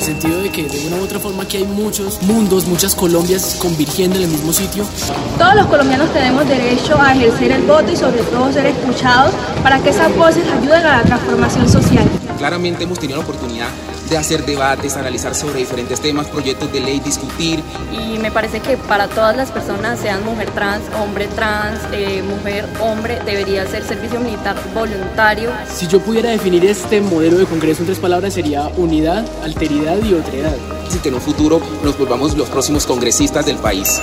el sentido de que de una u otra forma aquí hay muchos mundos, muchas Colombias convirtiendo en el mismo sitio. Todos los colombianos tenemos derecho a ejercer el voto y sobre todo ser escuchados para que esas voces ayuden a la transformación social. Claramente hemos tenido la oportunidad de hacer debates, analizar sobre diferentes temas, proyectos de ley, discutir. Y me parece que para todas las personas, sean mujer trans, hombre trans, eh, mujer, hombre, debería ser servicio militar voluntario. Si yo pudiera definir este modelo de Congreso en tres palabras sería unidad, alteridad y otredad. Si que en un futuro nos volvamos los próximos congresistas del país.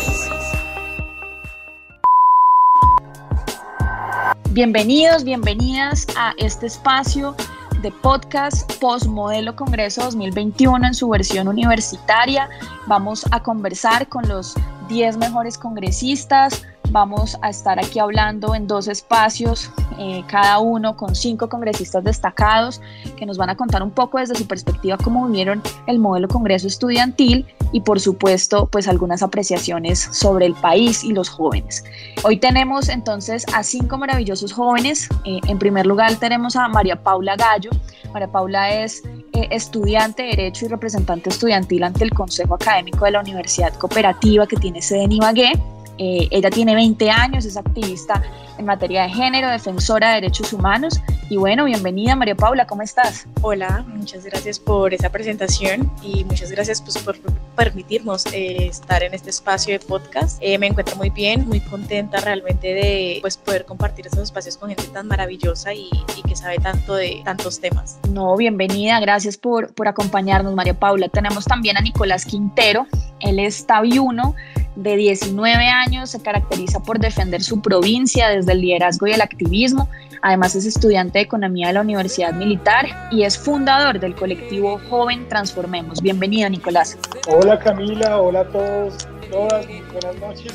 Bienvenidos, bienvenidas a este espacio de podcast Postmodelo Congreso 2021 en su versión universitaria. Vamos a conversar con los 10 mejores congresistas, Vamos a estar aquí hablando en dos espacios, eh, cada uno con cinco congresistas destacados que nos van a contar un poco desde su perspectiva cómo vivieron el modelo Congreso Estudiantil y por supuesto pues algunas apreciaciones sobre el país y los jóvenes. Hoy tenemos entonces a cinco maravillosos jóvenes. Eh, en primer lugar tenemos a María Paula Gallo. María Paula es eh, estudiante de Derecho y representante estudiantil ante el Consejo Académico de la Universidad Cooperativa que tiene sede en Ibagué. Eh, ella tiene 20 años, es activista en materia de género, defensora de derechos humanos. Y bueno, bienvenida María Paula, ¿cómo estás? Hola, muchas gracias por esa presentación y muchas gracias pues, por permitirnos eh, estar en este espacio de podcast. Eh, me encuentro muy bien, muy contenta realmente de pues, poder compartir estos espacios con gente tan maravillosa y, y, que sabe tanto de tantos temas. No, bienvenida, gracias por, por acompañarnos María Paula. Tenemos también a Nicolás Quintero, él es tabiuno de 19 años, se caracteriza por defender su provincia desde el liderazgo y el activismo. Además es estudiante de economía de la Universidad Militar y es fundador del colectivo Joven Transformemos. Bienvenido, Nicolás. Hola Camila, hola a todos, todas, buenas noches.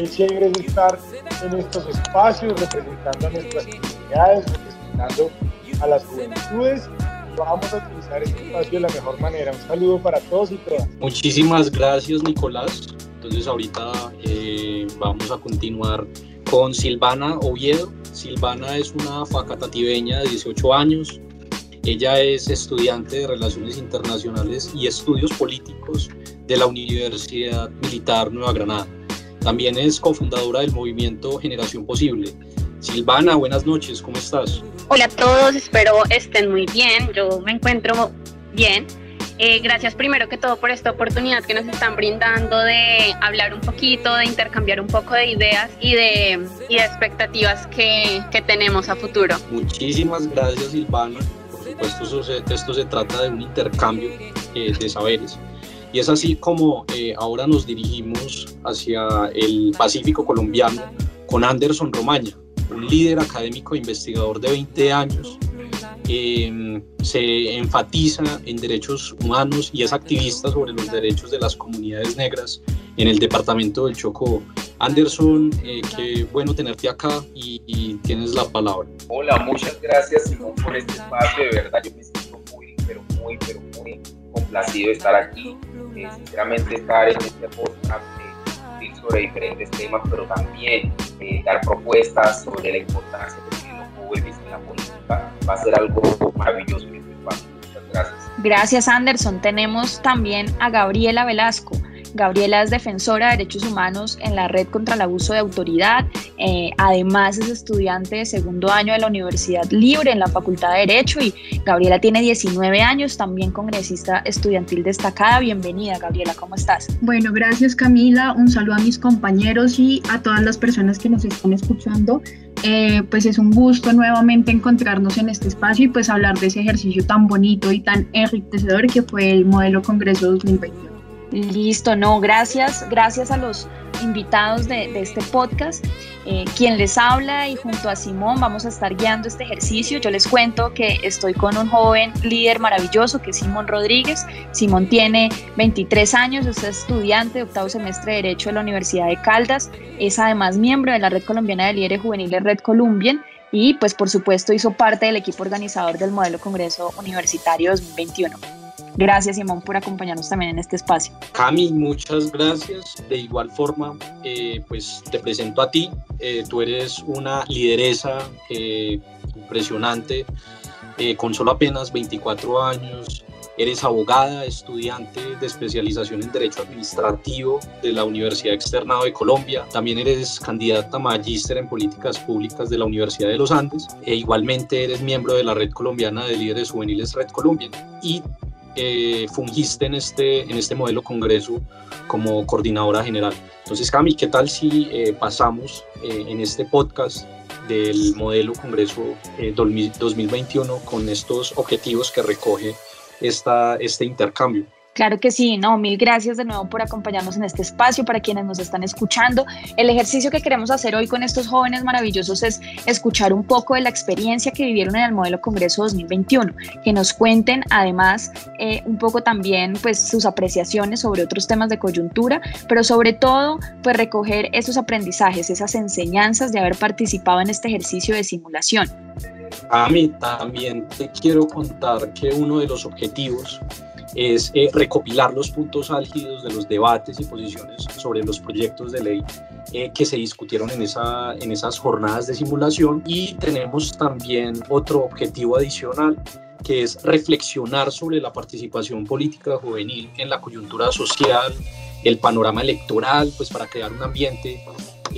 Es chévere estar en estos espacios representando a nuestras comunidades, representando a las juventudes vamos a utilizar este espacio de la mejor manera. Un saludo para todos y todas. Muchísimas gracias, Nicolás. Entonces ahorita eh, vamos a continuar con Silvana Oviedo. Silvana es una facatativeña de 18 años. Ella es estudiante de Relaciones Internacionales y Estudios Políticos de la Universidad Militar Nueva Granada. También es cofundadora del movimiento Generación Posible. Silvana, buenas noches, ¿cómo estás? Hola a todos, espero estén muy bien. Yo me encuentro bien. Eh, gracias primero que todo por esta oportunidad que nos están brindando de hablar un poquito, de intercambiar un poco de ideas y de, y de expectativas que, que, tenemos a futuro. Muchísimas gracias Silvana. Por supuesto esto se, trata de un intercambio eh, de saberes. Y es así como eh, ahora nos dirigimos hacia el Pacífico colombiano con Anderson Romaña, un líder académico e investigador de 20 años eh, se enfatiza en derechos humanos y es activista sobre los derechos de las comunidades negras en el departamento del Chocó. Anderson, eh, qué bueno tenerte acá y, y, tienes la palabra. Hola, muchas gracias Simón por este espacio, de verdad yo me siento muy, pero muy, pero muy complacido de estar aquí, eh, sinceramente estar en este podcast sobre diferentes temas, pero también eh, dar propuestas sobre la importancia de los jóvenes en la política va a ser algo maravilloso en este espacio. Muchas gracias. Gracias, Anderson. Tenemos también a Gabriela Velasco. Gabriela es defensora de derechos humanos en la Red contra el Abuso de Autoridad. Eh, además es estudiante de segundo año de la Universidad Libre en la Facultad de Derecho y Gabriela tiene 19 años, también congresista estudiantil destacada. Bienvenida, Gabriela, ¿cómo estás? Bueno, gracias Camila. Un saludo a mis compañeros y a todas las personas que nos están escuchando. Eh, pues es un gusto nuevamente encontrarnos en este espacio y pues hablar de ese ejercicio tan bonito y tan enriquecedor que fue el modelo Congreso 2021. Listo, no, gracias, gracias a los invitados de, este podcast. Eh, quien les habla y junto a Simón vamos a estar guiando este ejercicio. Yo les cuento que estoy con un joven líder maravilloso que es Simón Rodríguez. Simón tiene 23 años, es estudiante de octavo semestre de Derecho de la Universidad de Caldas, es además miembro de la Red Colombiana de Líderes Juveniles Red Columbian y pues por supuesto hizo parte del equipo organizador del Modelo Congreso Universitario 2021. Gracias, Simón, por acompañarnos también en este espacio. Cami, muchas gracias. De igual forma, eh, pues te presento a ti. Eh, tú eres una lideresa eh, impresionante, con solo apenas 24 años. Eres abogada, estudiante de especialización en Derecho Administrativo de la Universidad Externado de Colombia. También eres candidata magíster en Políticas Públicas de la Universidad de los Andes. E igualmente eres miembro de la Red Colombiana de Líderes Juveniles Red Colombia. Y eh, fungiste en este, en este modelo congreso como coordinadora general. Entonces, Cami, ¿qué tal si eh, pasamos eh, en este podcast del modelo congreso 2021 con estos objetivos que recoge esta, este intercambio? Claro que sí, no, mil gracias de nuevo por acompañarnos en este espacio para quienes nos están escuchando. El ejercicio que queremos hacer hoy con estos jóvenes maravillosos es escuchar un poco de la experiencia que vivieron en el modelo Congreso 2021, que nos cuenten además eh, un poco también pues sus apreciaciones sobre otros temas de coyuntura, pero sobre todo pues recoger esos aprendizajes, esas enseñanzas de haber participado en este ejercicio de simulación. A mí también te quiero contar que uno de los objetivos es eh, recopilar los puntos álgidos de los debates y posiciones sobre los proyectos de ley eh, que se discutieron en, esa, en esas jornadas de simulación. Y tenemos también otro objetivo adicional que es reflexionar sobre la participación política juvenil en la coyuntura social, el panorama electoral, pues para crear un ambiente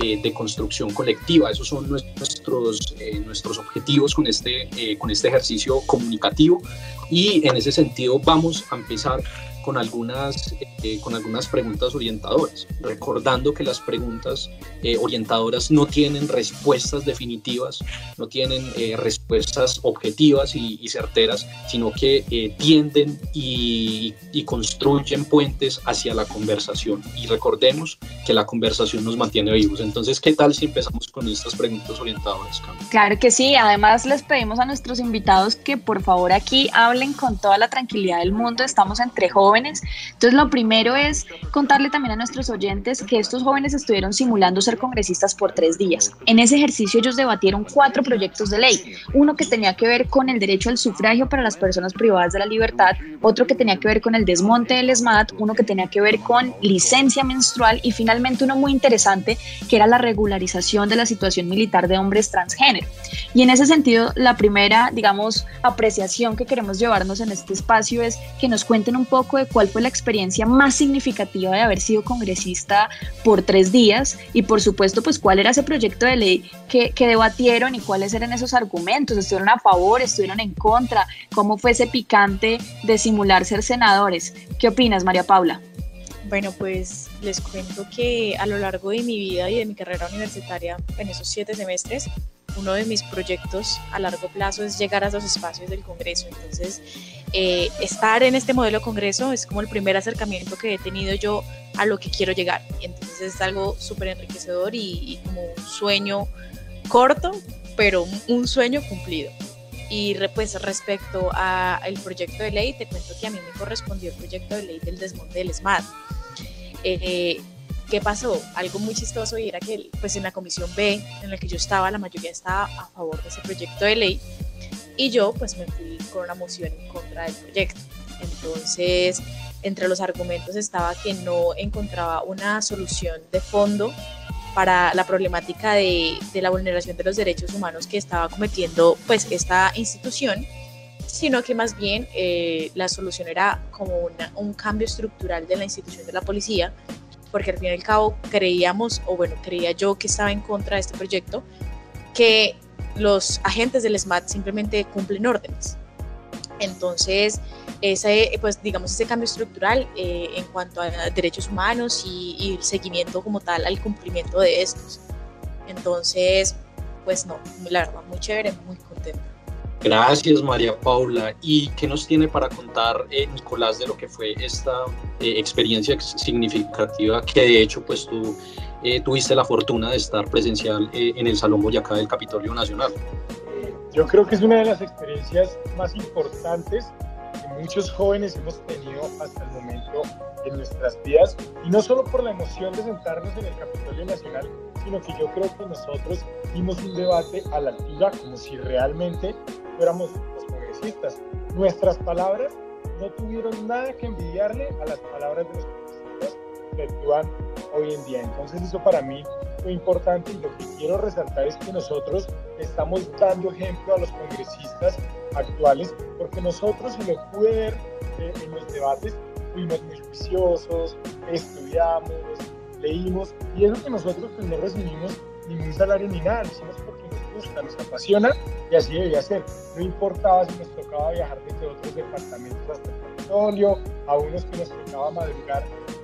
eh, de construcción colectiva. Esos son nuestros, nuestros objetivos con este, con este ejercicio comunicativo y en ese sentido vamos a empezar con algunas, eh, con algunas preguntas orientadoras, recordando que las preguntas eh, orientadoras no tienen respuestas definitivas, no tienen eh, respuestas objetivas y, certeras, sino que tienden y, y, construyen puentes hacia la conversación. Y recordemos que la conversación nos mantiene vivos. Entonces, ¿qué tal si empezamos con estas preguntas orientadoras, Claro que sí, además les pedimos a nuestros invitados que por favor aquí hablen con toda la tranquilidad del mundo, estamos entre jóvenes entonces, lo primero es contarle también a nuestros oyentes que estos jóvenes estuvieron simulando ser congresistas por tres días. En ese ejercicio ellos debatieron cuatro proyectos de ley. Uno que tenía que ver con el derecho al sufragio para las personas privadas de la libertad, otro que tenía que ver con el desmonte del ESMAD, uno que tenía que ver con licencia menstrual y finalmente uno muy interesante que era la regularización de la situación militar de hombres transgénero. Y en ese sentido, la primera, digamos, apreciación que queremos llevarnos en este espacio es que nos cuenten un poco de cuál fue la experiencia más significativa de haber sido congresista por tres días y por supuesto pues cuál era ese proyecto de ley que, que debatieron y cuáles eran esos argumentos, estuvieron a favor, estuvieron en contra, cómo fue ese picante de simular ser senadores. ¿Qué opinas María Paula? Bueno, pues les cuento que a lo largo de mi vida y de mi carrera universitaria, en esos siete semestres, uno de mis proyectos a largo plazo es llegar a esos espacios del Congreso. Entonces, eh, estar en este modelo Congreso es como el primer acercamiento que he tenido yo a lo que quiero llegar. Entonces, es algo súper enriquecedor y, como un sueño corto, pero un sueño cumplido. Y pues respecto al proyecto de ley, te cuento que a mí me correspondió el proyecto de ley del desmonte del SMAT. Eh, ¿Qué pasó? Algo muy chistoso y era que pues en la comisión B en la que yo estaba, la mayoría estaba a favor de ese proyecto de ley y yo pues me fui con una moción en contra del proyecto. Entonces, entre los argumentos estaba que no encontraba una solución de fondo para la problemática de, de la vulneración de los derechos humanos que estaba cometiendo pues esta institución sino que más bien eh, la solución era como un cambio estructural de la institución de la policía porque al fin y al cabo creíamos, o bueno, creía yo que estaba en contra de este proyecto, que los agentes del SMAT simplemente cumplen órdenes. Entonces, ese, pues digamos, ese cambio estructural eh, en cuanto a derechos humanos y, el seguimiento como tal al cumplimiento de estos. Entonces, pues no, la verdad, muy chévere, muy contenta. Gracias María Paula. ¿Y qué nos tiene para contar eh, Nicolás de lo que fue esta eh, experiencia significativa que de hecho pues tú eh, tuviste la fortuna de estar presencial en el Salón Boyacá del Capitolio Nacional? Yo creo que es una de las experiencias más importantes que muchos jóvenes hemos tenido hasta el momento en nuestras vidas y no solo por la emoción de sentarnos en el Capitolio Nacional, sino que yo creo que nosotros dimos un debate a la altura como si realmente fuéramos los congresistas. Nuestras palabras no tuvieron nada que envidiarle a las palabras de los congresistas que actúan hoy en día. Entonces eso para mí fue importante y lo que quiero resaltar es que nosotros estamos dando ejemplo a los congresistas actuales porque nosotros, y lo pude ver eh, en los debates fuimos muy juiciosos, estudiamos, leímos y eso que nosotros pues, no recibimos ningún salario ni nada, lo hicimos porque nos gusta, nos apasiona y así debía ser. No importaba si nos tocaba viajar desde otros departamentos hasta el Capitolio, a unos que nos tocaba madrugar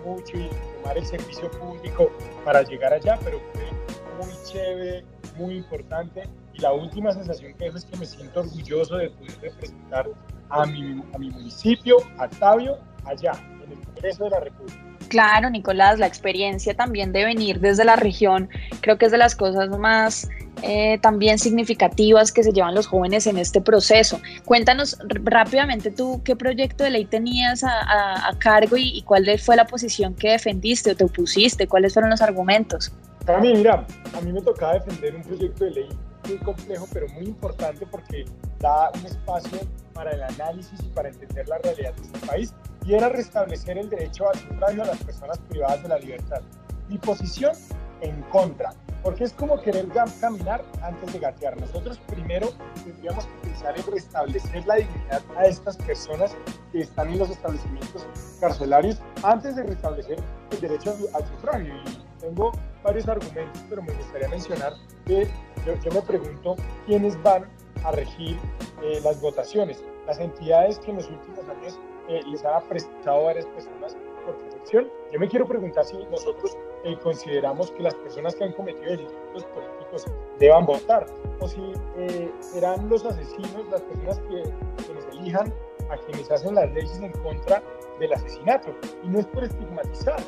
mucho y tomar el servicio público para llegar allá, pero fue muy chévere, muy importante y la última sensación que dejo es que me siento orgulloso de poder representar a mi, a mi municipio, a Tabio, allá, en el Congreso de la República. Claro, Nicolás, la experiencia también de venir desde la región creo que es de las cosas más eh, también significativas que se llevan los jóvenes en este proceso. Cuéntanos rápidamente tú qué proyecto de ley tenías a, cargo y, y, cuál fue la posición que defendiste o te opusiste, cuáles fueron los argumentos. A mí, mira, a mí me tocaba defender un proyecto de ley muy complejo, pero muy importante porque da un espacio para el análisis y para entender la realidad de este país y era restablecer el derecho al sufragio a las personas privadas de la libertad. Mi posición en contra, porque es como querer caminar antes de gatear. Nosotros primero tendríamos que pensar en restablecer la dignidad a estas personas que están en los establecimientos carcelarios antes de restablecer el derecho al sufragio. Y tengo varios argumentos, pero me gustaría mencionar que yo, me pregunto quiénes van a regir eh, las votaciones. Las entidades que en los últimos años eh, les han prestado a varias personas por protección. Yo me quiero preguntar si nosotros eh, consideramos que las personas que han cometido delitos políticos deban votar o si eh, serán los asesinos las personas que, que elijan a quienes hacen las leyes en contra del asesinato. Y no es por estigmatizar,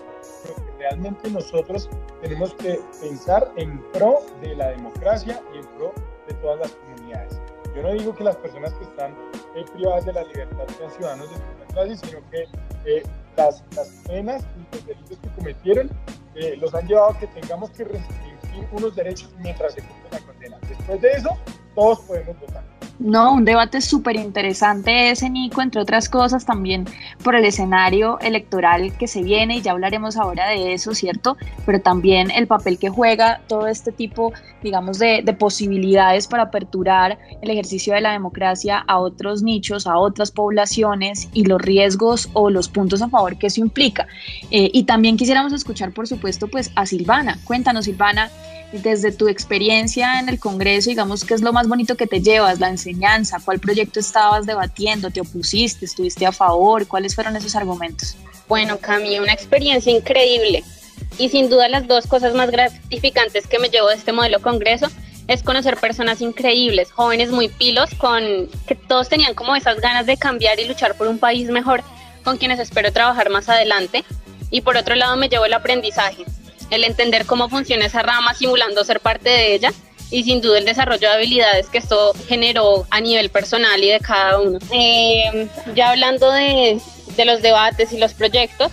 pero que realmente nosotros tenemos que pensar en pro de la democracia y en pro de todas las comunidades. Yo no digo que las personas que están eh, privadas de la libertad sean ciudadanos de segunda clase, sino que eh, las, las, penas y los delitos que cometieron eh, los han llevado a que tengamos que restringir unos derechos mientras se cumple la condena. Después de eso, todos podemos votar. No, un debate súper interesante ese, Nico, entre otras cosas también por el escenario electoral que se viene, y ya hablaremos ahora de eso, ¿cierto? Pero también el papel que juega todo este tipo, digamos, de, posibilidades para aperturar el ejercicio de la democracia a otros nichos, a otras poblaciones y los riesgos o los puntos a favor que eso implica. Eh, y también quisiéramos escuchar, por supuesto, pues a Silvana. Cuéntanos, Silvana, desde tu experiencia en el Congreso, digamos, ¿qué es lo más bonito que te llevas? La enseñanza, ¿cuál proyecto estabas debatiendo? ¿Te opusiste? ¿Estuviste a favor? ¿Cuáles fueron esos argumentos? Bueno, Cami, una experiencia increíble. Y sin duda las dos cosas más gratificantes que me llevo de este modelo Congreso es conocer personas increíbles, jóvenes muy pilos, con que todos tenían como esas ganas de cambiar y luchar por un país mejor, con quienes espero trabajar más adelante. Y por otro lado me llevo el aprendizaje, el entender cómo funciona esa rama simulando ser parte de ella y sin duda el desarrollo de habilidades que esto generó a nivel personal y de cada uno. Eh, ya hablando de, de los debates y los proyectos,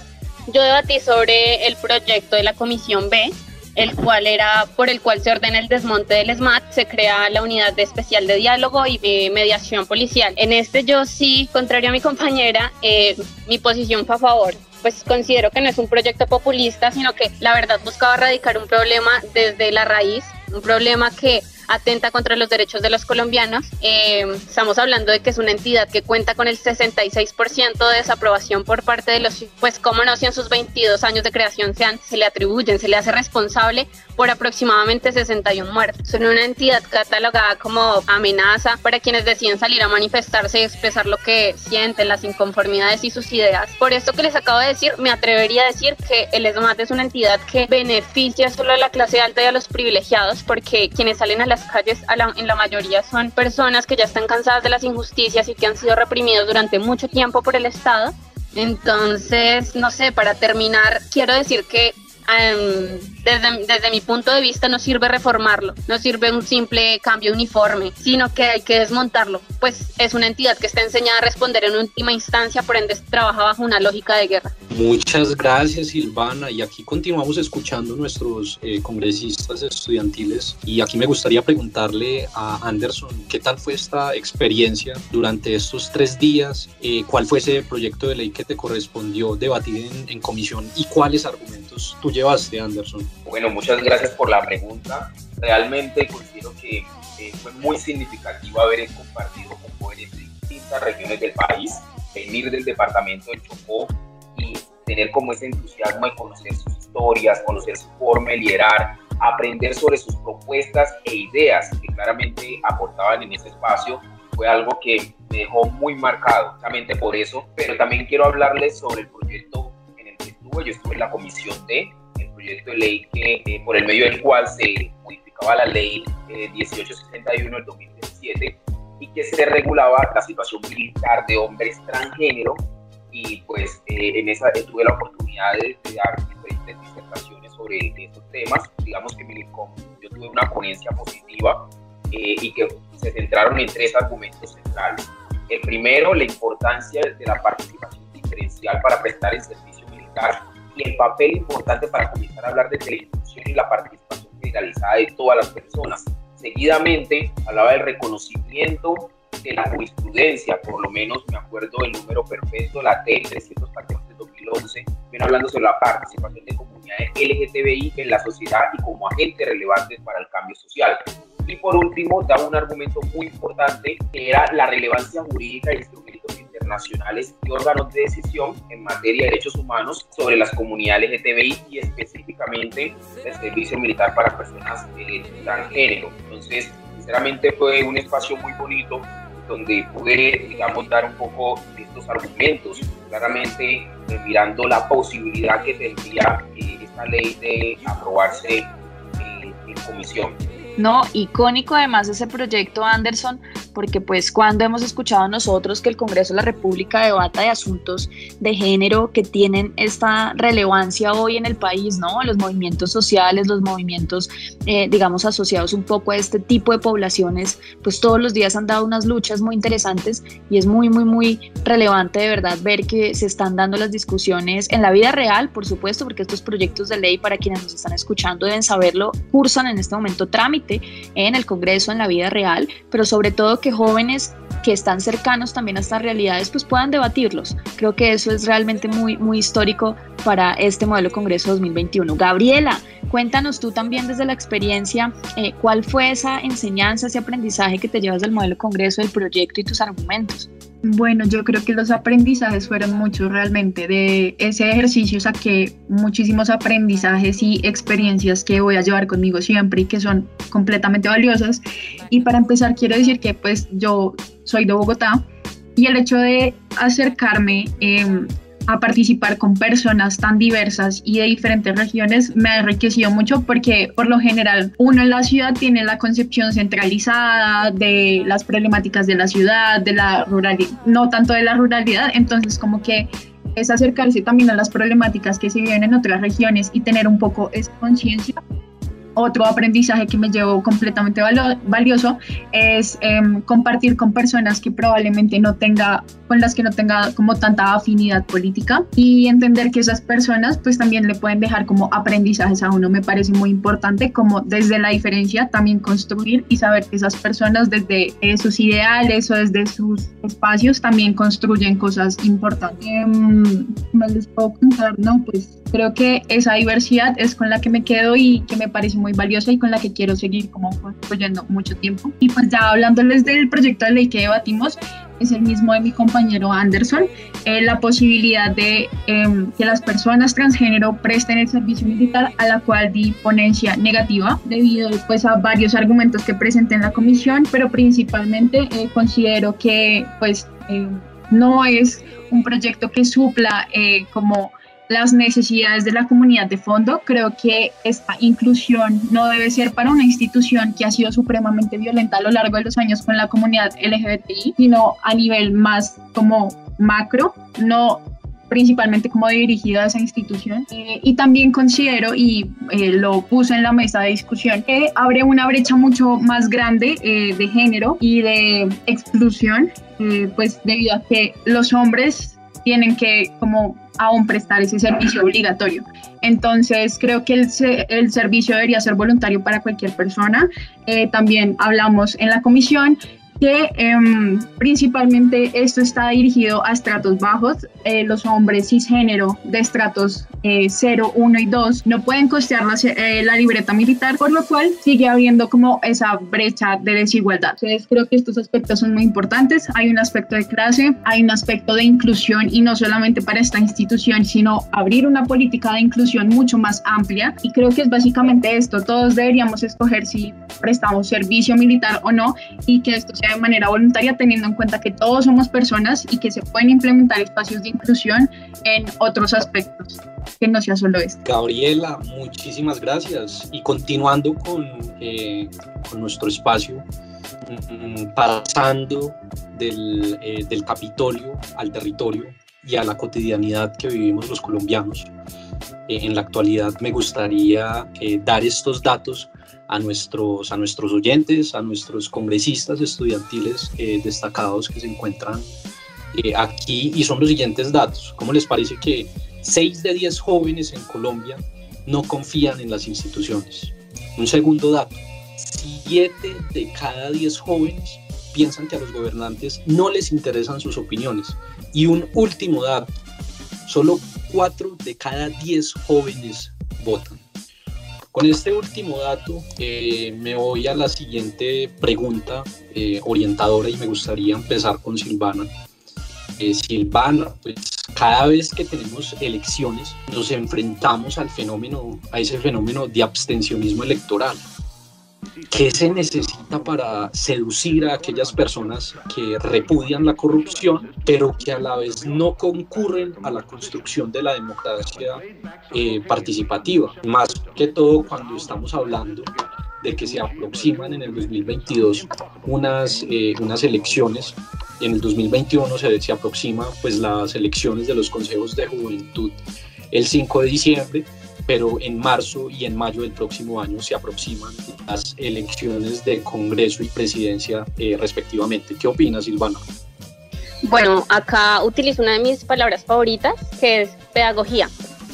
yo debatí sobre el proyecto de la Comisión B, el cual era por el cual se ordena el desmonte del SMAT, se crea la unidad de especial de diálogo y de mediación policial. En este yo sí, contrario a mi compañera, eh, mi posición fue a favor pues considero que no es un proyecto populista, sino que la verdad buscaba erradicar un problema desde la raíz, un problema que atenta contra los derechos de los colombianos. Eh, estamos hablando de que es una entidad que cuenta con el 66% de desaprobación por parte de los, pues cómo no, si en sus 22 años de creación se, se le atribuyen, se le hace responsable por aproximadamente 61 muertes. Son una entidad catalogada como amenaza para quienes deciden salir a manifestarse y expresar lo que sienten, las inconformidades y sus ideas. Por esto que les acabo de decir, me atrevería a decir que el ESMAT es una entidad que beneficia solo a la clase alta y a los privilegiados porque quienes salen a la calles en la mayoría son personas que ya están cansadas de las injusticias y que han sido reprimidos durante mucho tiempo por el Estado. Entonces, no sé, para terminar, quiero decir que em, desde, desde, mi punto de vista no sirve reformarlo, no sirve un simple cambio uniforme, sino que hay que desmontarlo, pues es una entidad que está enseñada a responder en última instancia, por ende trabaja bajo una lógica de guerra. Muchas gracias Silvana. Y aquí continuamos escuchando nuestros eh, congresistas estudiantiles. Y aquí me gustaría preguntarle a Anderson qué tal fue esta experiencia durante estos tres días, eh, cuál fue ese proyecto de ley que te correspondió debatir en, en comisión y cuáles argumentos tú llevaste Anderson. Bueno, muchas gracias por la pregunta. Realmente considero que fue muy significativo haber compartido con jóvenes de distintas regiones del país, venir del departamento del Chocó y tener como ese entusiasmo de conocer sus historias, conocer su forma de liderar, aprender sobre sus propuestas e ideas que claramente aportaban en ese espacio fue algo que me dejó muy marcado, justamente por eso, pero también quiero hablarles sobre el proyecto en el que estuve, yo estuve en la comisión D, proyecto de ley que, eh, por el medio del cual se modificaba la ley 1861 del 2017 y que se regulaba la situación militar de hombres transgénero y pues eh, en esa tuve la oportunidad de, dar diferentes disertaciones sobre estos temas, digamos que yo tuve una ponencia positiva eh, y que se centraron en tres argumentos centrales. El primero, la importancia de la participación diferencial para prestar el servicio militar y el papel importante para comenzar a hablar de inclusión y la participación generalizada de todas las personas. Seguidamente, hablaba del reconocimiento de la jurisprudencia, por lo menos me acuerdo del número perfecto, la T314 de 2011, viene hablando sobre la participación de comunidades LGTBI en la sociedad y como agentes relevantes para el cambio social. Y por último, da un argumento muy importante que era la relevancia jurídica instrumentos internacionales y órganos de decisión en materia de derechos humanos sobre las comunidades LGTBI y específicamente el servicio militar para personas eh, transgénero. Entonces, sinceramente fue un espacio muy bonito donde pude, digamos, dar un poco estos argumentos, claramente eh, mirando la posibilidad que tendría eh, esta ley de aprobarse en comisión. No, icónico además ese proyecto Anderson, porque pues cuando hemos escuchado nosotros que el Congreso de la República debata de asuntos de género que tienen esta relevancia hoy en el país, ¿no? Los movimientos sociales, los movimientos, eh, digamos, asociados un poco a este tipo de poblaciones, pues todos los días han dado unas luchas muy interesantes y es muy, muy, muy relevante de verdad ver que se están dando las discusiones en la vida real, por supuesto, porque estos proyectos de ley, para quienes nos están escuchando, deben saberlo, cursan en este momento trámite en el Congreso, en la vida real, pero sobre todo que jóvenes que están cercanos también a estas realidades pues puedan debatirlos. Creo que eso es realmente muy, muy histórico para este modelo Congreso 2021. Gabriela, cuéntanos tú también desde la experiencia, eh, ¿cuál fue esa enseñanza, ese aprendizaje que te llevas del modelo Congreso, del proyecto y tus argumentos? Bueno, yo creo que los aprendizajes fueron muchos realmente. De ese ejercicio saqué muchísimos aprendizajes y experiencias que voy a llevar conmigo siempre y que son completamente valiosas. Y para empezar, quiero decir que pues yo soy de Bogotá y el hecho de acercarme eh, a participar con personas tan diversas y de diferentes regiones me ha enriquecido mucho porque por lo general uno en la ciudad tiene la concepción centralizada de las problemáticas de la ciudad, de la ruralidad, no tanto de la ruralidad, entonces como que es acercarse también a las problemáticas que se viven en otras regiones y tener un poco esa conciencia otro aprendizaje que me llevo completamente valioso es em, compartir con personas que probablemente no tenga, con las que no tenga como tanta afinidad política y entender que esas personas pues también le pueden dejar como aprendizajes a uno. Me parece muy importante como desde la diferencia también construir y saber que esas personas desde eh, sus ideales o desde sus espacios también construyen cosas importantes. Em, ¿Me les puedo contar? No, pues creo que esa diversidad es con la que me quedo y que me parece muy valiosa y con la que quiero seguir como construyendo mucho tiempo. Y pues ya hablándoles del proyecto de ley que debatimos, es el mismo de mi compañero Anderson, eh, la posibilidad de em, que las personas transgénero presten el servicio militar a la cual di ponencia negativa debido pues a varios argumentos que presenté en la comisión, pero principalmente eh, considero que pues em, no es un proyecto que supla eh, como las necesidades de la comunidad de fondo. Creo que esta inclusión no debe ser para una institución que ha sido supremamente violenta a lo largo de los años con la comunidad LGBTI, sino a nivel más como macro, no principalmente como dirigido a esa institución. Eh, y también considero, y eh, lo puse en la mesa de discusión, que abre una brecha mucho más grande eh, de género y de exclusión, pues debido a que los hombres tienen que como aún prestar ese servicio obligatorio. Entonces, creo que el, servicio debería ser voluntario para cualquier persona. Eh, también hablamos en la comisión que em, principalmente esto está dirigido a estratos bajos. Eh, los hombres cisgénero de estratos 0, eh, 1 y 2 no pueden costear la, eh, la, libreta militar, por lo cual sigue habiendo como esa brecha de desigualdad. Entonces creo que estos aspectos son muy importantes. Hay un aspecto de clase, hay un aspecto de inclusión y no solamente para esta institución, sino abrir una política de inclusión mucho más amplia. Y creo que es básicamente esto. Todos deberíamos escoger si prestamos servicio militar o no y que esto sea de manera voluntaria teniendo en cuenta que todos somos personas y que se pueden implementar espacios de inclusión en otros aspectos que no sea solo esto. Gabriela, muchísimas gracias. Y continuando con, eh, con nuestro espacio, mm, pasando del, eh, del Capitolio al territorio y a la cotidianidad que vivimos los colombianos. Eh, en la actualidad me gustaría dar estos datos a nuestros, a nuestros oyentes, a nuestros congresistas estudiantiles destacados que se encuentran aquí y son los siguientes datos. ¿Cómo les parece que 6 de 10 jóvenes en Colombia no confían en las instituciones. Un segundo dato, 7 de cada 10 jóvenes piensan que a los gobernantes no les interesan sus opiniones. Y un último dato, solo 4 de cada 10 jóvenes votan. Con este último dato eh, me voy a la siguiente pregunta eh, orientadora y me gustaría empezar con Silvana. Eh, Silvana, pues cada vez que tenemos elecciones nos enfrentamos al fenómeno, a ese fenómeno de abstencionismo electoral. ¿Qué se necesita para seducir a aquellas personas que repudian la corrupción, pero que a la vez no concurren a la construcción de la democracia eh, participativa? Más que todo cuando estamos hablando de que se aproximan en el 2022 unas, eh, unas elecciones en el 2021 se, se aproxima pues las elecciones de los consejos de juventud el 5 de diciembre, pero en marzo y en mayo del próximo año se aproximan las elecciones de Congreso y Presidencia eh, respectivamente. ¿Qué opinas, Silvana? Bueno, acá utilizo una de mis palabras favoritas, que es pedagogía.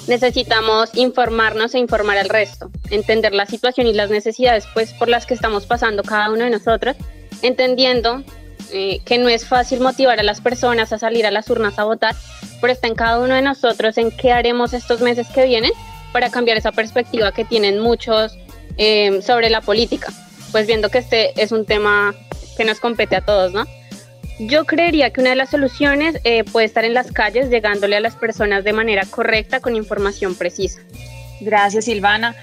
Necesitamos informarnos e informar al resto, entender la situación y las necesidades pues, por las que estamos pasando cada uno de nosotros, entendiendo eh, que no es fácil motivar a las personas a salir a las urnas a votar, pero está en cada uno de nosotros en qué haremos estos meses que vienen para cambiar esa perspectiva que tienen muchos eh, sobre la política, pues viendo que este es un tema que nos compete a todos, ¿no? Yo creería que una de las soluciones eh, puede estar en las calles, llegándole a las personas de manera correcta, con información precisa. Gracias, Silvana.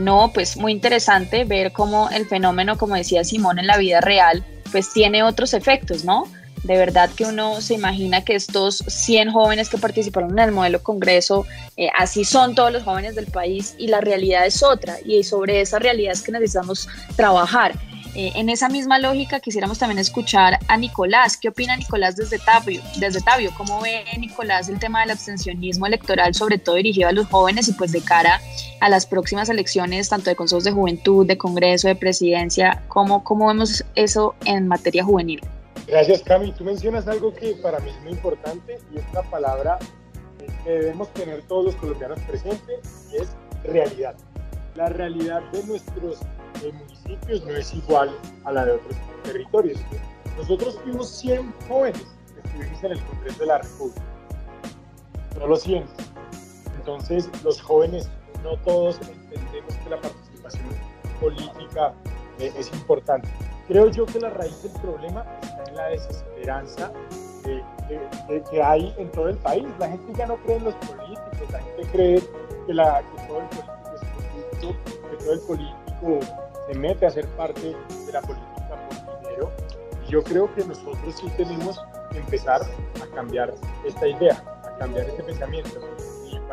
no, pues muy interesante ver cómo el fenómeno, como decía Simón, en la vida real pues tiene otros efectos, ¿no? De verdad que uno se imagina que estos 100 jóvenes que participaron en el modelo Congreso, eh, así son todos los jóvenes del país y la realidad es otra y sobre esa realidad es que necesitamos trabajar. Eh, en esa misma lógica quisiéramos también escuchar a Nicolás. ¿Qué opina Nicolás desde Tabio? Desde Tabio, ¿cómo ve Nicolás el tema del abstencionismo electoral, sobre todo dirigido a los jóvenes y pues de cara a las próximas elecciones, tanto de consejos de juventud, de congreso, de presidencia? ¿Cómo, cómo vemos eso en materia juvenil? Gracias, Cami. Tú mencionas algo que para mí es muy importante y es una palabra que debemos tener todos los colombianos presentes y es realidad. La realidad de nuestros municipios no es igual a la de otros territorios. Nosotros fuimos 100 jóvenes que estuvimos en el Congreso de la República, los 100. Entonces, los jóvenes no todos entendemos que la participación política eh, es importante. Creo yo que la raíz del problema está en la desesperanza que hay en todo el país. La gente ya no cree en los políticos, la gente cree que, que todo el político es corrupto, que todo el político se mete a ser parte de la política por dinero. Y yo creo que nosotros sí tenemos que empezar a cambiar esta idea, a cambiar este pensamiento.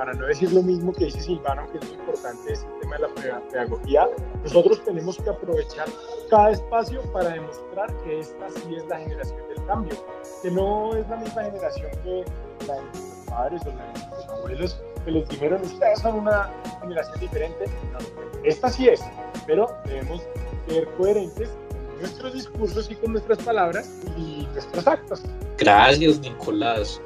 Para no decir lo mismo que dice Silvano, que es muy importante ese tema de la pedagogía, nosotros tenemos que aprovechar cada espacio para demostrar que esta sí es la generación del cambio, que no es la misma generación que la de nuestros padres o la de nuestros abuelos, que les dijeron, ustedes son una generación diferente. esta sí es, pero debemos ser coherentes con nuestros discursos y con nuestras palabras y nuestros actos. Gracias, Nicolás.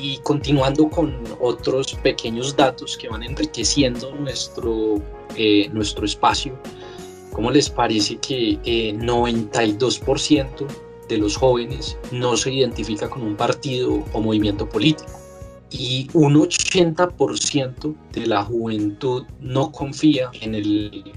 Y continuando con otros pequeños datos que van enriqueciendo nuestro, eh, nuestro espacio, ¿Cómo les parece que 92% eh, de los jóvenes no se identifica con un partido o movimiento político? Y un 80% de la juventud no confía en el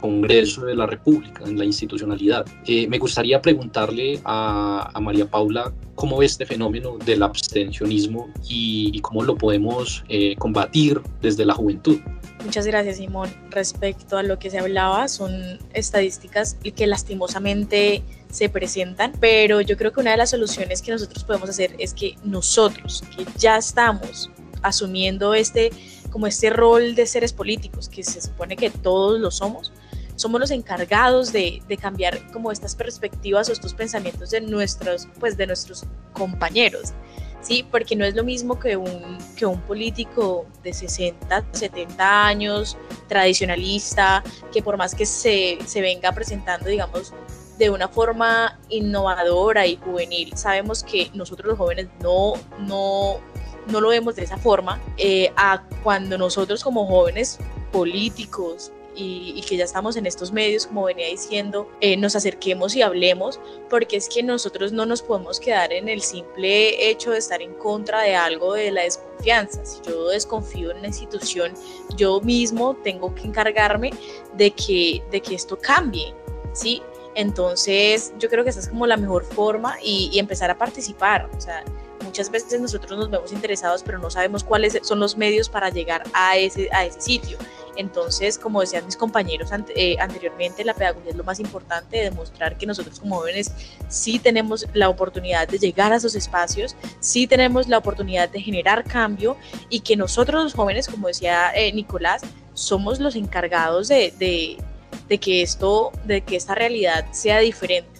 Congreso de la República, en la institucionalidad. Eh, me gustaría preguntarle a, María Paula cómo ve este fenómeno del abstencionismo y, cómo lo podemos eh, combatir desde la juventud. Muchas gracias, Simón. Respecto a lo que se hablaba, son estadísticas que lastimosamente se presentan, pero yo creo que una de las soluciones que nosotros podemos hacer es que nosotros, que ya estamos asumiendo este como este rol de seres políticos, que se supone que todos lo somos, somos los encargados de, cambiar como estas perspectivas o estos pensamientos de nuestros, pues de nuestros compañeros. ¿sí? Porque no es lo mismo que un, que un político de 60, 70 años, tradicionalista, que por más que se, se venga presentando, digamos, de una forma innovadora y juvenil, sabemos que nosotros los jóvenes no, no, no lo vemos de esa forma, eh, a cuando nosotros como jóvenes políticos, y, que ya estamos en estos medios, como venía diciendo, eh, nos acerquemos y hablemos, porque es que nosotros no nos podemos quedar en el simple hecho de estar en contra de algo de la desconfianza. Si yo desconfío en una institución, yo mismo tengo que encargarme de que, de que esto cambie, ¿sí? Entonces, yo creo que esa es como la mejor forma y, y empezar a participar. O sea, muchas veces nosotros nos vemos interesados, pero no sabemos cuáles son los medios para llegar a ese, a ese sitio. Entonces, como decían mis compañeros eh, anteriormente, la pedagogía es lo más importante, demostrar que nosotros como jóvenes sí tenemos la oportunidad de llegar a esos espacios, sí tenemos la oportunidad de generar cambio y que nosotros los jóvenes, como decía eh, Nicolás, somos los encargados de, de, de que esto, de que esta realidad sea diferente.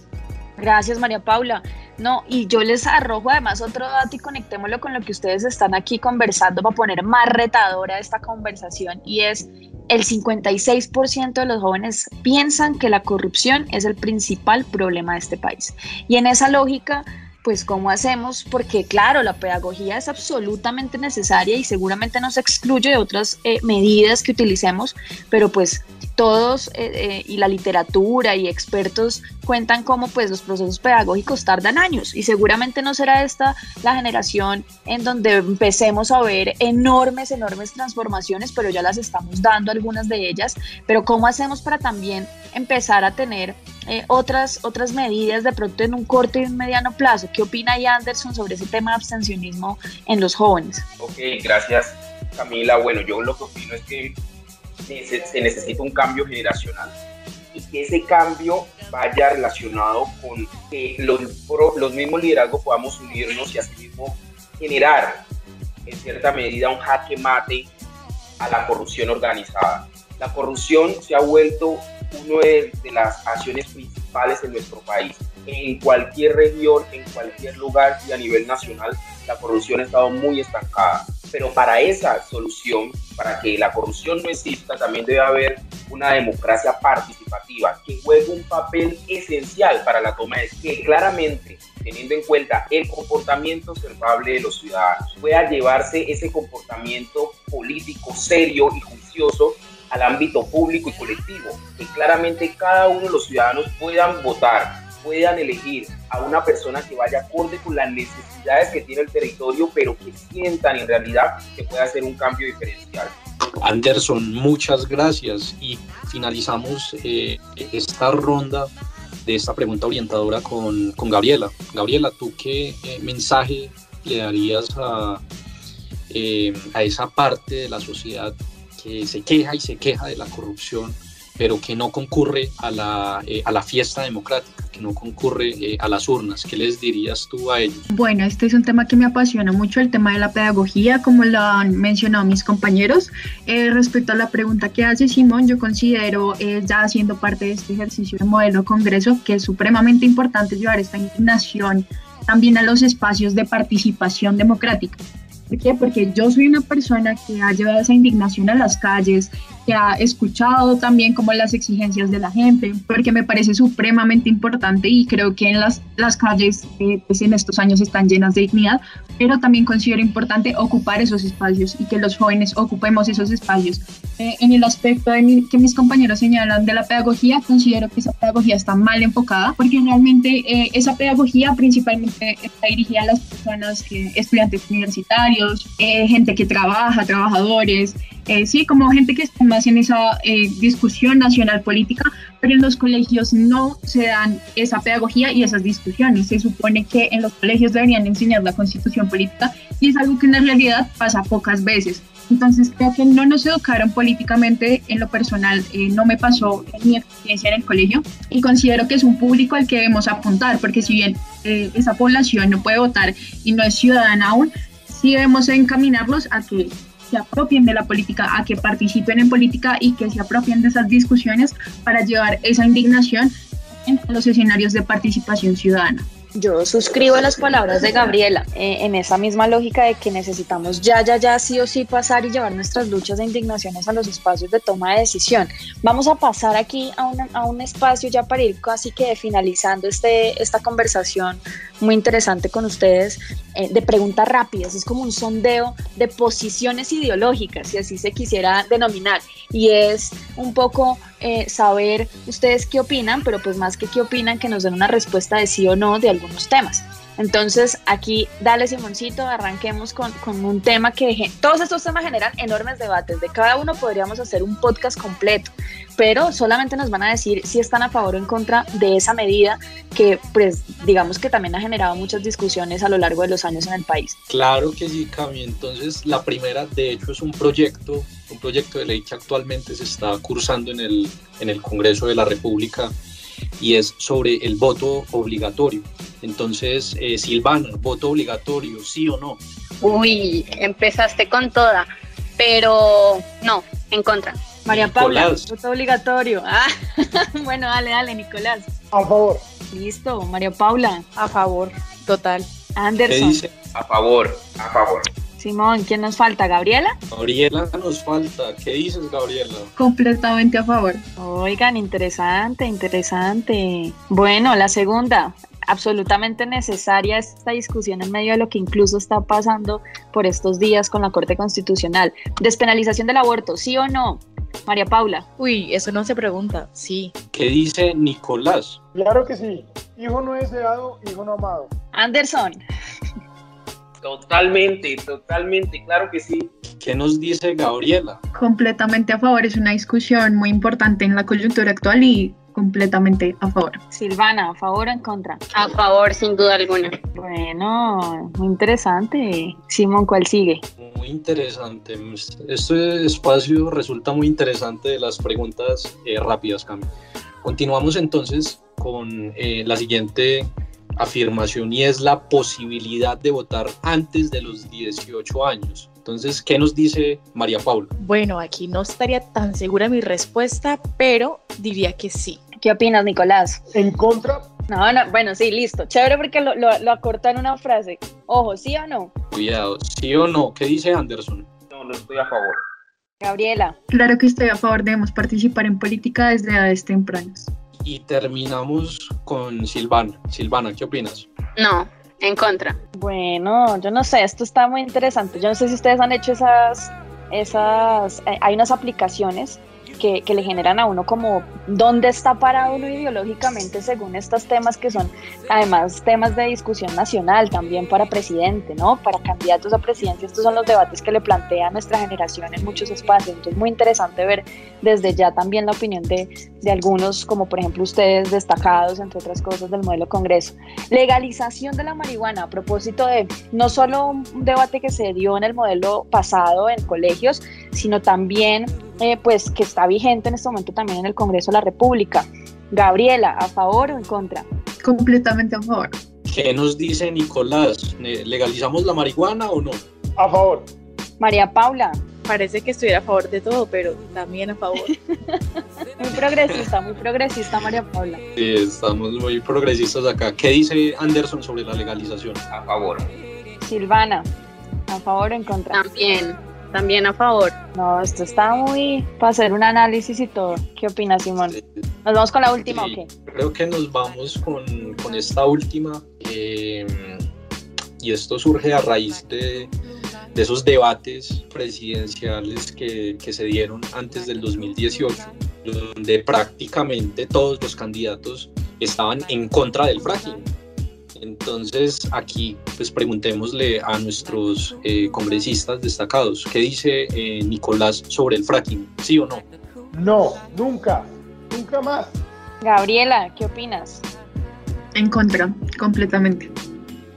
Gracias, María Paula. No, y yo les arrojo además otro dato y conectémoslo con lo que ustedes están aquí conversando para poner más retadora esta conversación y es el 56% de los jóvenes piensan que la corrupción es el principal problema de este país. Y en esa lógica, pues ¿cómo hacemos? Porque claro, la pedagogía es absolutamente necesaria y seguramente nos excluye de otras eh, medidas que utilicemos, pero pues todos eh, eh, y la literatura y expertos cuentan cómo pues los procesos pedagógicos tardan años y seguramente no será esta la generación en donde empecemos a ver enormes, enormes transformaciones, pero ya las estamos dando algunas de ellas, pero ¿cómo hacemos para también empezar a tener eh, otras, otras medidas de pronto en un corto y un mediano plazo? ¿Qué opina Anderson sobre ese tema de abstencionismo en los jóvenes? Ok, gracias Camila. Bueno, yo lo que opino es que se, necesita un cambio generacional y que ese cambio vaya relacionado con que los, los mismos liderazgos podamos unirnos y asimismo generar en cierta medida un jaque mate a la corrupción organizada. La corrupción se ha vuelto una de, de las acciones principales en nuestro país. En cualquier región, en cualquier lugar y a nivel nacional, la corrupción ha estado muy estancada. Pero para esa solución, para que la corrupción no exista, también debe haber una democracia participativa que juegue un papel esencial para la toma de que claramente teniendo en cuenta el comportamiento observable de los ciudadanos, pueda llevarse ese comportamiento político serio y juicioso al ámbito público y colectivo, que claramente cada uno de los ciudadanos puedan votar, puedan elegir a una persona que vaya acorde con las necesidades que tiene el territorio, pero que sientan en realidad que puede hacer un cambio diferencial. Anderson, muchas gracias y finalizamos eh, esta ronda de esta pregunta orientadora con, con Gabriela. Gabriela, ¿tú qué eh, mensaje le darías a, eh, a esa parte de la sociedad que se queja y se queja de la corrupción, pero que no concurre a la, a la fiesta democrática? no concurre eh, a las urnas. ¿Qué les dirías tú a ellos? Bueno, este es un tema que me apasiona mucho, el tema de la pedagogía, como lo han mencionado mis compañeros. Eh, respecto a la pregunta que hace Simón, yo considero, eh, ya haciendo parte de este ejercicio de modelo congreso, que es supremamente importante llevar esta indignación también a los espacios de participación democrática. ¿Por qué? Porque yo soy una persona que ha llevado esa indignación a las calles, que ha escuchado también como las exigencias de la gente, porque me parece supremamente importante y creo que en las, las calles eh, pues en estos años están llenas de dignidad, pero también considero importante ocupar esos espacios y que los jóvenes ocupemos esos espacios. Eh, en el aspecto de que mis compañeros señalan de la pedagogía, considero que esa pedagogía está mal enfocada, porque realmente eh, esa pedagogía principalmente está dirigida a las personas, estudiantes universitarios, gente que trabaja, trabajadores, sí, como gente que está más en esa discusión nacional política, pero en los colegios no se dan esa pedagogía y esas discusiones. Se supone que en los colegios deberían enseñar la constitución política y es algo que en la realidad pasa pocas veces. Entonces creo que no nos educaron políticamente en lo personal, eh, no me pasó en mi experiencia en el colegio y considero que es un público al que debemos apuntar, porque si bien eh, esa población no puede votar y no es ciudadana aún, sí debemos encaminarlos a que se apropien de la política, a que participen en política y que se apropien de esas discusiones para llevar esa indignación en los escenarios de participación ciudadana. Yo suscribo las palabras de Gabriela eh, en esa misma lógica de que necesitamos ya, ya, ya, sí o sí pasar y llevar nuestras luchas de indignaciones a los espacios de toma de decisión. Vamos a pasar aquí a, a un espacio ya para ir casi que finalizando este, esta conversación muy interesante con ustedes eh, de preguntas rápidas. Es como un sondeo de posiciones ideológicas, si así se quisiera denominar. Y es un poco eh, saber ustedes qué opinan, pero pues más que qué opinan, que nos den una respuesta de sí o no de algunos temas. Entonces, aquí, dale Simoncito, arranquemos con, con, un tema que todos estos temas generan enormes debates. De cada uno podríamos hacer un podcast completo, pero solamente nos van a decir si están a favor o en contra de esa medida que, pues, digamos que también ha generado muchas discusiones a lo largo de los años en el país. Claro que sí, Cami. Entonces, la primera, de hecho, es un proyecto un proyecto de ley que actualmente se está cursando en el, en el Congreso de la República y es sobre el voto obligatorio. Entonces, eh, Silvana, voto obligatorio, sí o no. Uy, empezaste con toda, pero no, en contra. María Paula, voto obligatorio. Ah, bueno, dale, dale, Nicolás. A favor. Listo, María Paula. A favor, total. Anderson. ¿Qué dice? A favor, a favor. Simón, ¿quién nos falta? ¿Gabriela? Gabriela nos falta. ¿Qué dices, Gabriela? Completamente a favor. Oigan, interesante, interesante. Bueno, la segunda. Absolutamente necesaria esta discusión en medio de lo que incluso está pasando por estos días con la Corte Constitucional. Despenalización del aborto, ¿sí o no? María Paula. Uy, eso no se pregunta, sí. ¿Qué dice Nicolás? Claro que sí. Hijo no deseado, hijo no amado. Anderson. Totalmente, totalmente, claro que sí. ¿Qué nos dice Gabriela? Completamente a favor, es una discusión muy importante en la coyuntura actual y completamente a favor. Silvana, ¿a favor o en contra? A favor, sin duda alguna. Bueno, muy interesante. Simón, ¿cuál sigue? Muy interesante. Este espacio resulta muy interesante de las preguntas eh, rápidas, Cami. Continuamos entonces con eh, la siguiente afirmación y es la posibilidad de votar antes de los 18 años. Entonces, ¿qué nos dice María Paula? Bueno, aquí no estaría tan segura mi respuesta, pero diría que sí. ¿Qué opinas, Nicolás? ¿En contra? No, no, bueno, sí, listo. Chévere porque lo, lo, lo acorta en una frase. Ojo, ¿sí o no? Cuidado, ¿sí o no? ¿Qué dice Anderson? No, no estoy a favor. Gabriela. Claro que estoy a favor, debemos participar en política desde edades tempranas. Y terminamos con Silvana. Silvana, ¿qué opinas? No, en contra. Bueno, yo no sé, esto está muy interesante. Yo no sé si ustedes han hecho esas, esas, eh, hay unas aplicaciones que, le generan a uno como dónde está parado uno ideológicamente según estos temas que son además temas de discusión nacional también para presidente, ¿no? Para candidatos a presidencia, estos son los debates que le plantea nuestra generación en muchos espacios. Entonces, muy interesante ver desde ya también la opinión de, de algunos, como por ejemplo ustedes destacados, entre otras cosas, del modelo Congreso. Legalización de la marihuana, a propósito de no solo un debate que se dio en el modelo pasado en colegios, sino también eh, pues que está vigente en este momento también en el Congreso de la República. Gabriela, ¿a favor o en contra? Completamente a favor. ¿Qué nos dice Nicolás? ¿Legalizamos la marihuana o no? A favor. María Paula. Parece que estuviera a favor de todo, pero también a favor. muy progresista, muy progresista María Paula. Sí, estamos muy progresistas acá. ¿Qué dice Anderson sobre la legalización? A favor. Silvana, ¿a favor o en contra? También, también a favor. No, esto está muy para hacer un análisis y todo. ¿Qué opinas, Simón? ¿Nos vamos con la última Sí, o qué? Creo que nos vamos con, con esta última. eh, y esto surge a raíz de, de esos debates presidenciales que, que se dieron antes del 2018, donde prácticamente todos los candidatos estaban en contra del fracking. Entonces aquí pues preguntémosle a nuestros eh, congresistas destacados, ¿qué dice eh, Nicolás sobre el fracking? ¿Sí o no? No, nunca, nunca más. Gabriela, ¿qué opinas? En contra, completamente.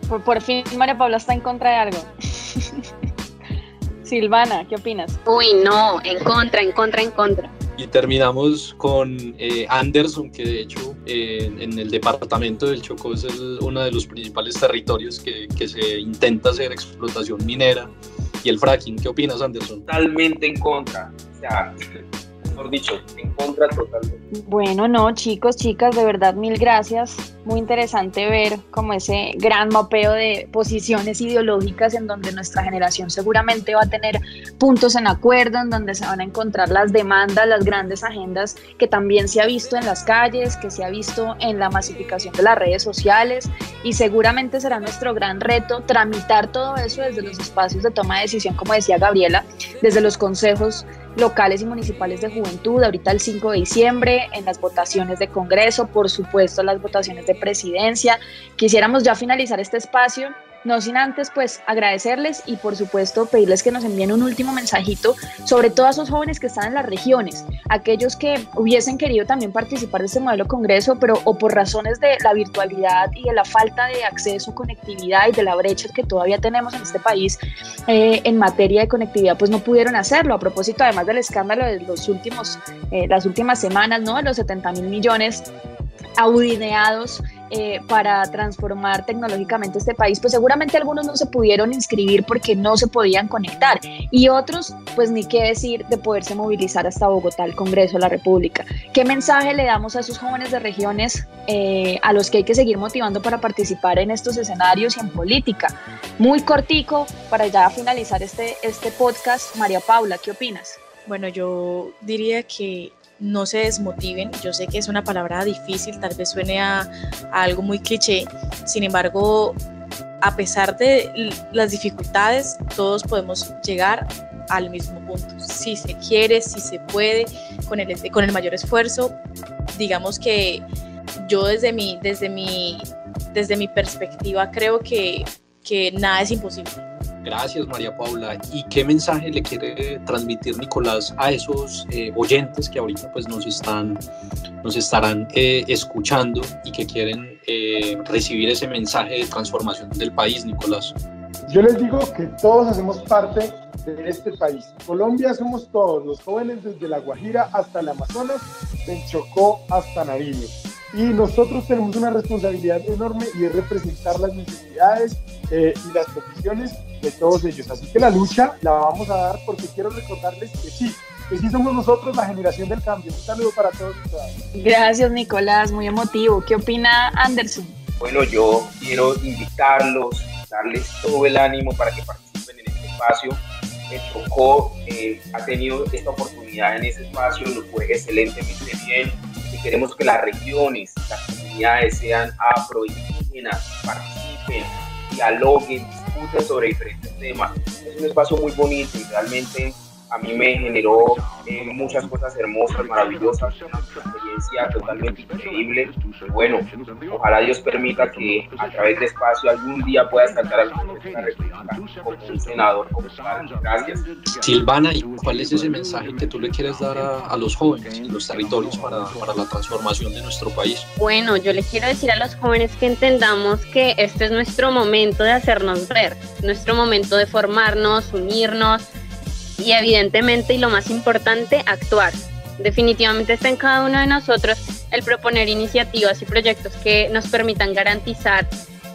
Por, por fin María Paula está en contra de algo. Silvana, ¿qué opinas? Uy, no, en contra, en contra, en contra. Y terminamos con eh, Anderson, que de hecho eh, en el departamento del Chocó es el- uno de los principales territorios que, que se intenta hacer explotación minera y el fracking. ¿Qué opinas, Anderson? Totalmente en contra. O sea, mejor dicho, en contra totalmente. Bueno, no, chicos, chicas, de verdad, mil gracias. Muy interesante ver como ese gran mapeo de posiciones ideológicas en donde nuestra generación seguramente va a tener puntos en acuerdo, en donde se van a encontrar las demandas, las grandes agendas que también se ha visto en las calles, que se ha visto en la masificación de las redes sociales y seguramente será nuestro gran reto tramitar todo eso desde los espacios de toma de decisión, como decía Gabriela, desde los consejos locales y municipales de juventud, ahorita el 5 de diciembre, en las votaciones de Congreso, por supuesto las votaciones de presidencia. Quisiéramos ya finalizar este espacio, no sin antes pues agradecerles y por supuesto pedirles que nos envíen un último mensajito sobre todos esos jóvenes que están en las regiones, aquellos que hubiesen querido también participar de este modelo Congreso, pero o por razones de la virtualidad y de la falta de acceso, conectividad y de la brecha que todavía tenemos en este país eh, en materia de conectividad, pues no pudieron hacerlo. A propósito, además del escándalo de los últimos, eh, las últimas semanas, ¿no? De los 70 mil millones audineados eh, para transformar tecnológicamente este país, pues seguramente algunos no se pudieron inscribir porque no se podían conectar y otros, pues ni qué decir de poderse movilizar hasta Bogotá, al Congreso de la República. ¿Qué mensaje le damos a esos jóvenes de regiones eh, a los que hay que seguir motivando para participar en estos escenarios y en política? Muy cortico para ya finalizar este, este podcast. María Paula, ¿qué opinas? Bueno, yo diría que no se desmotiven. Yo sé que es una palabra difícil, tal vez suene a, algo muy cliché. Sin embargo, a pesar de las dificultades, todos podemos llegar al mismo punto. Si se quiere, si se puede, con el, con el mayor esfuerzo. Digamos que yo desde mi, desde mi, desde mi perspectiva creo que, que nada es imposible. Gracias, María Paula. ¿Y qué mensaje le quiere transmitir Nicolás a esos eh, oyentes que ahorita pues, nos, están, nos estarán eh, escuchando y que quieren eh, recibir ese mensaje de transformación del país, Nicolás? Yo les digo que todos hacemos parte de este país. Colombia somos todos, los jóvenes desde La Guajira hasta el Amazonas, del Chocó hasta Nariño. Y nosotros tenemos una responsabilidad enorme y es representar las necesidades eh, y las peticiones de todos ellos. Así que la lucha la vamos a dar porque quiero recordarles que sí, que sí somos nosotros la generación del cambio. Un saludo para todos y todas. Gracias, Nicolás, muy emotivo. ¿Qué opina Anderson? Bueno, yo quiero invitarlos, darles todo el ánimo para que participen en este espacio. El Chocó eh, ha tenido esta oportunidad en ese espacio, nos fue excelentemente bien y queremos que las regiones, las comunidades sean afroindígenas, participen, dialoguen, discuten sobre diferentes temas. Es un espacio muy bonito y realmente a mí me generó eh, muchas cosas hermosas, maravillosas, una experiencia totalmente increíble. Y bueno, ojalá Dios permita que a través de espacio algún día pueda saltar al Congreso de la República como un senador, como. Gracias. Silvana, ¿y cuál es ese mensaje que tú le quieres dar a, a los jóvenes en los territorios para, para la transformación de nuestro país? Bueno, yo le quiero decir a los jóvenes que entendamos que este es nuestro momento de hacernos ver, nuestro momento de formarnos, unirnos y evidentemente y lo más importante, actuar. Definitivamente está en cada uno de nosotros el proponer iniciativas y proyectos que nos permitan garantizar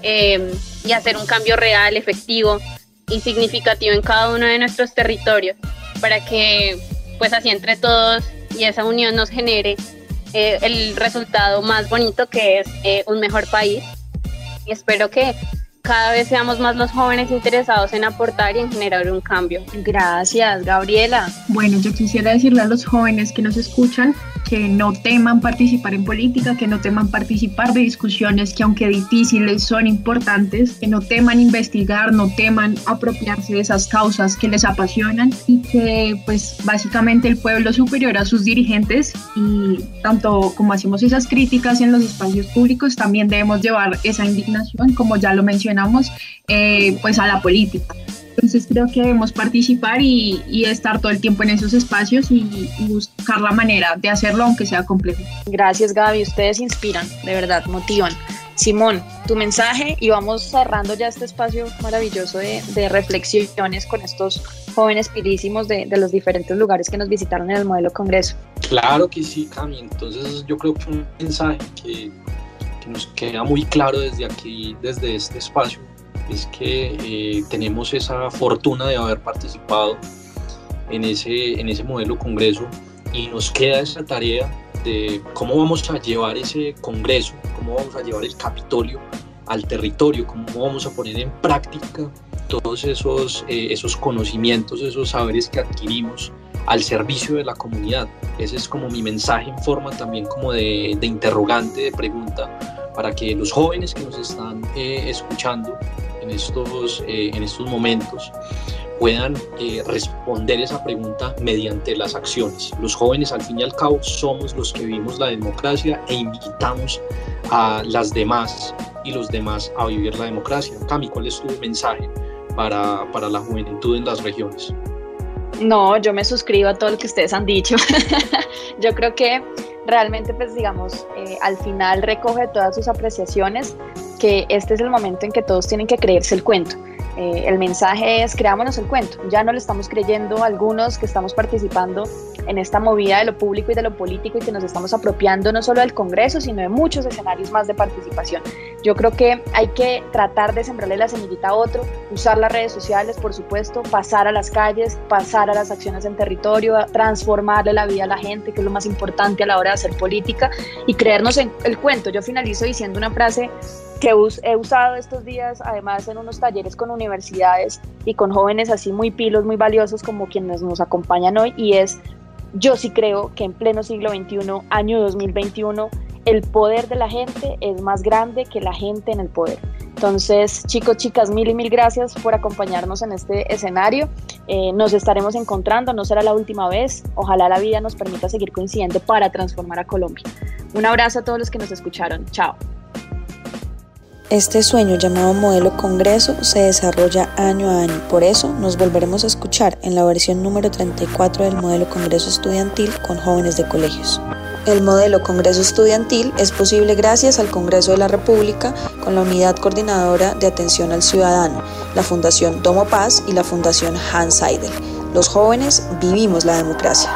eh, y hacer un cambio real, efectivo y significativo en cada uno de nuestros territorios para que pues así entre todos y esa unión nos genere eh, el resultado más bonito que es eh, un mejor país y espero que cada vez seamos más los jóvenes interesados en aportar y en generar un cambio. Gracias, Gabriela. Bueno, yo quisiera decirle a los jóvenes que nos escuchan que no teman participar en política, que no teman participar de discusiones que aunque difíciles son importantes, que no teman investigar, no teman apropiarse de esas causas que les apasionan y que pues básicamente el pueblo superior a sus dirigentes y tanto como hacemos esas críticas en los espacios públicos, también debemos llevar esa indignación, como ya lo mencionamos, eh, pues a la política. Entonces creo que debemos participar y, estar todo el tiempo en esos espacios y, buscar la manera de hacerlo aunque sea complejo. Gracias Gaby, ustedes inspiran, de verdad, motivan. Simón, tu mensaje y vamos cerrando ya este espacio maravilloso de, reflexiones con estos jóvenes pilísimos de, los diferentes lugares que nos visitaron en el modelo Congreso. Claro que sí, Cami. Entonces yo creo que un mensaje que, nos queda muy claro desde aquí, desde este espacio, es que eh, tenemos esa fortuna de haber participado en ese, en ese modelo congreso y nos queda esa tarea de cómo vamos a llevar ese congreso, cómo vamos a llevar el Capitolio al territorio, cómo vamos a poner en práctica todos esos, eh, esos conocimientos, esos saberes que adquirimos al servicio de la comunidad. Ese es como mi mensaje en forma también como de, interrogante, de pregunta, para que los jóvenes que nos están eh, escuchando en estos, eh, en estos momentos puedan eh, responder esa pregunta mediante las acciones. Los jóvenes al fin y al cabo somos los que vivimos la democracia e invitamos a las demás y los demás a vivir la democracia. Cami, ¿cuál es tu mensaje para, para la juventud en las regiones? No, yo me suscribo a todo lo que ustedes han dicho. yo creo que realmente, pues digamos, eh, al final recoge todas sus apreciaciones, que este es el momento en que todos tienen que creerse el cuento. Eh, el mensaje es creámonos el cuento. Ya no lo estamos creyendo algunos que estamos participando en esta movida de lo público y de lo político y que nos estamos apropiando no solo del Congreso, sino de muchos escenarios más de participación. Yo creo que hay que tratar de sembrarle la semillita a otro, usar las redes sociales, por supuesto, pasar a las calles, pasar a las acciones en territorio, transformarle la vida a la gente, que es lo más importante a la hora de hacer política y creernos en el cuento. Yo finalizo diciendo una frase he usado estos días, además en unos talleres con universidades y con jóvenes así muy pilos, muy valiosos como quienes nos acompañan hoy, y es, yo sí creo que en pleno siglo XXI, año 2021, el poder de la gente es más grande que la gente en el poder. Entonces, chicos, chicas, mil y mil gracias por acompañarnos en este escenario. Eh, nos estaremos encontrando, no será la última vez. Ojalá la vida nos permita seguir coincidiendo para transformar a Colombia. Un abrazo a todos los que nos escucharon. Chao. Este sueño llamado modelo Congreso se desarrolla año a año, por eso nos volveremos a escuchar en la versión número 34 del modelo Congreso Estudiantil con jóvenes de colegios. El modelo Congreso Estudiantil es posible gracias al Congreso de la República con la Unidad Coordinadora de Atención al Ciudadano, la Fundación Domo Paz y la Fundación Hans Seidel. Los jóvenes vivimos la democracia.